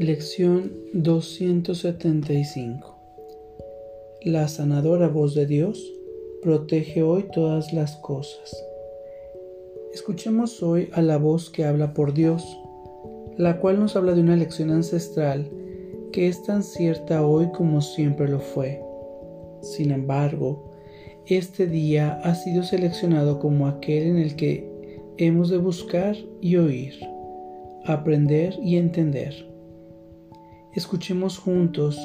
Lección 275 La sanadora voz de Dios protege hoy todas las cosas. Escuchemos hoy a la voz que habla por Dios, la cual nos habla de una lección ancestral que es tan cierta hoy como siempre lo fue. Sin embargo, este día ha sido seleccionado como aquel en el que hemos de buscar y oír, aprender y entender Escuchemos juntos,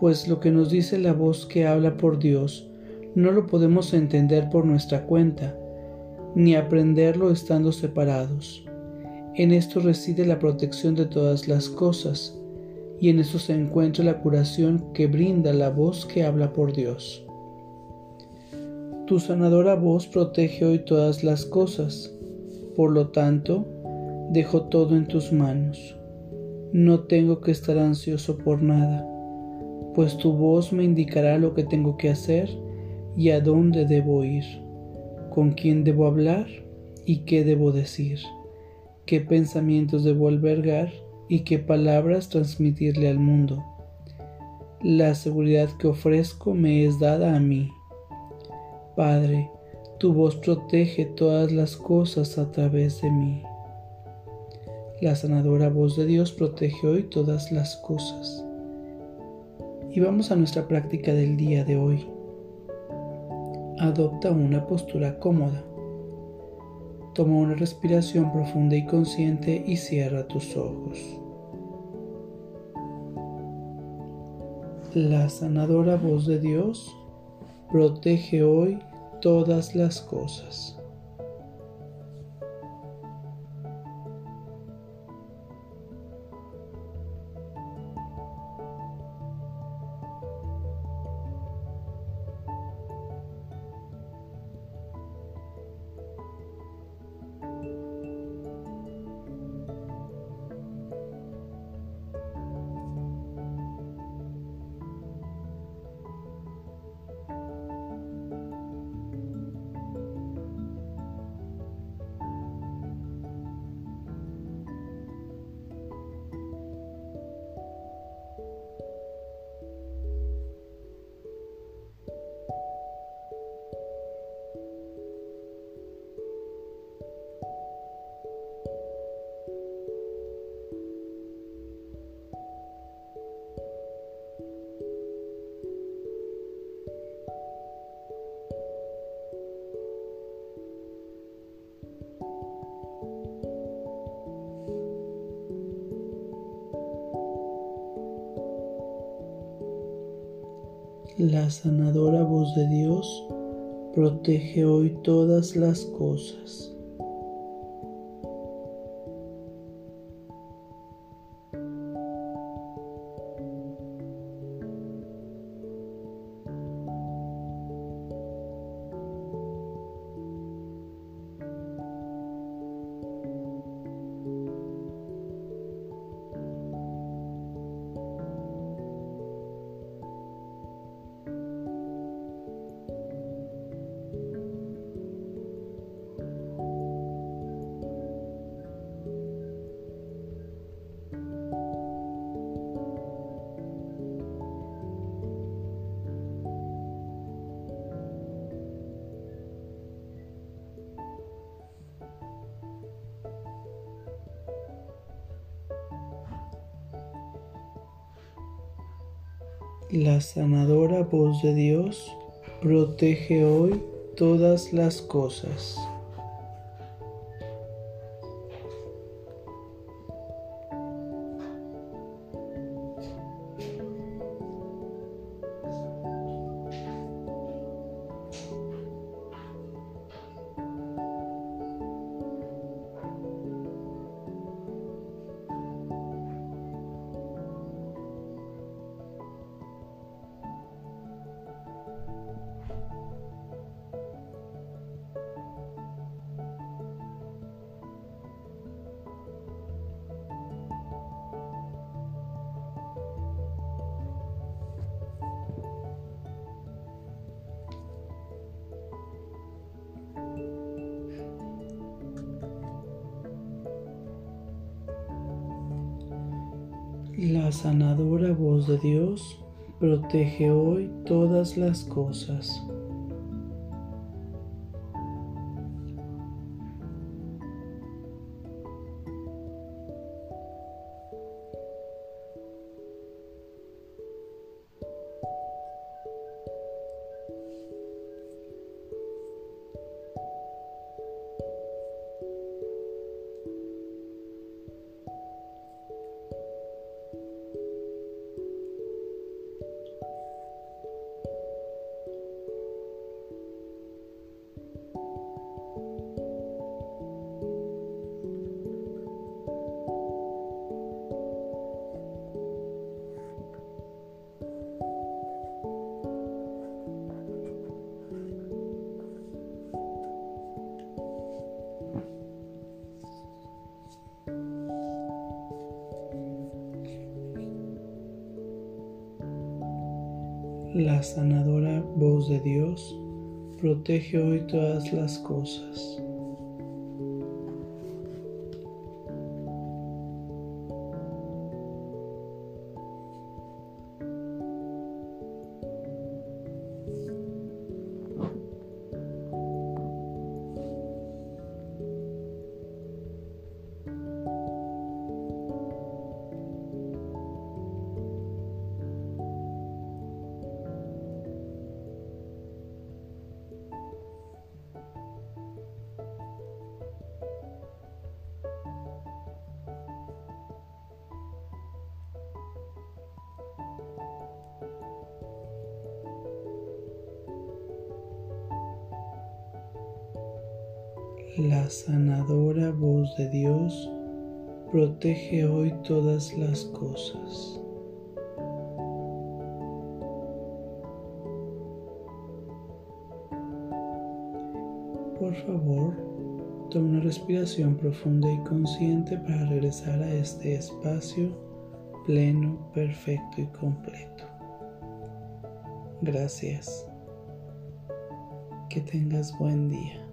pues lo que nos dice la voz que habla por Dios no lo podemos entender por nuestra cuenta, ni aprenderlo estando separados. En esto reside la protección de todas las cosas, y en eso se encuentra la curación que brinda la voz que habla por Dios. Tu sanadora voz protege hoy todas las cosas, por lo tanto, dejo todo en tus manos. No tengo que estar ansioso por nada, pues tu voz me indicará lo que tengo que hacer y a dónde debo ir, con quién debo hablar y qué debo decir, qué pensamientos debo albergar y qué palabras transmitirle al mundo. La seguridad que ofrezco me es dada a mí. Padre, tu voz protege todas las cosas a través de mí. La sanadora voz de Dios protege hoy todas las cosas. Y vamos a nuestra práctica del día de hoy. Adopta una postura cómoda. Toma una respiración profunda y consciente y cierra tus ojos. La sanadora voz de Dios protege hoy todas las cosas. La sanadora voz de Dios protege hoy todas las cosas. La sanadora voz de Dios protege hoy todas las cosas. La sanadora voz de Dios protege hoy todas las cosas. La sanadora voz de Dios protege hoy todas las cosas. La sanadora voz de Dios protege hoy todas las cosas. Por favor, toma una respiración profunda y consciente para regresar a este espacio pleno, perfecto y completo. Gracias. Que tengas buen día.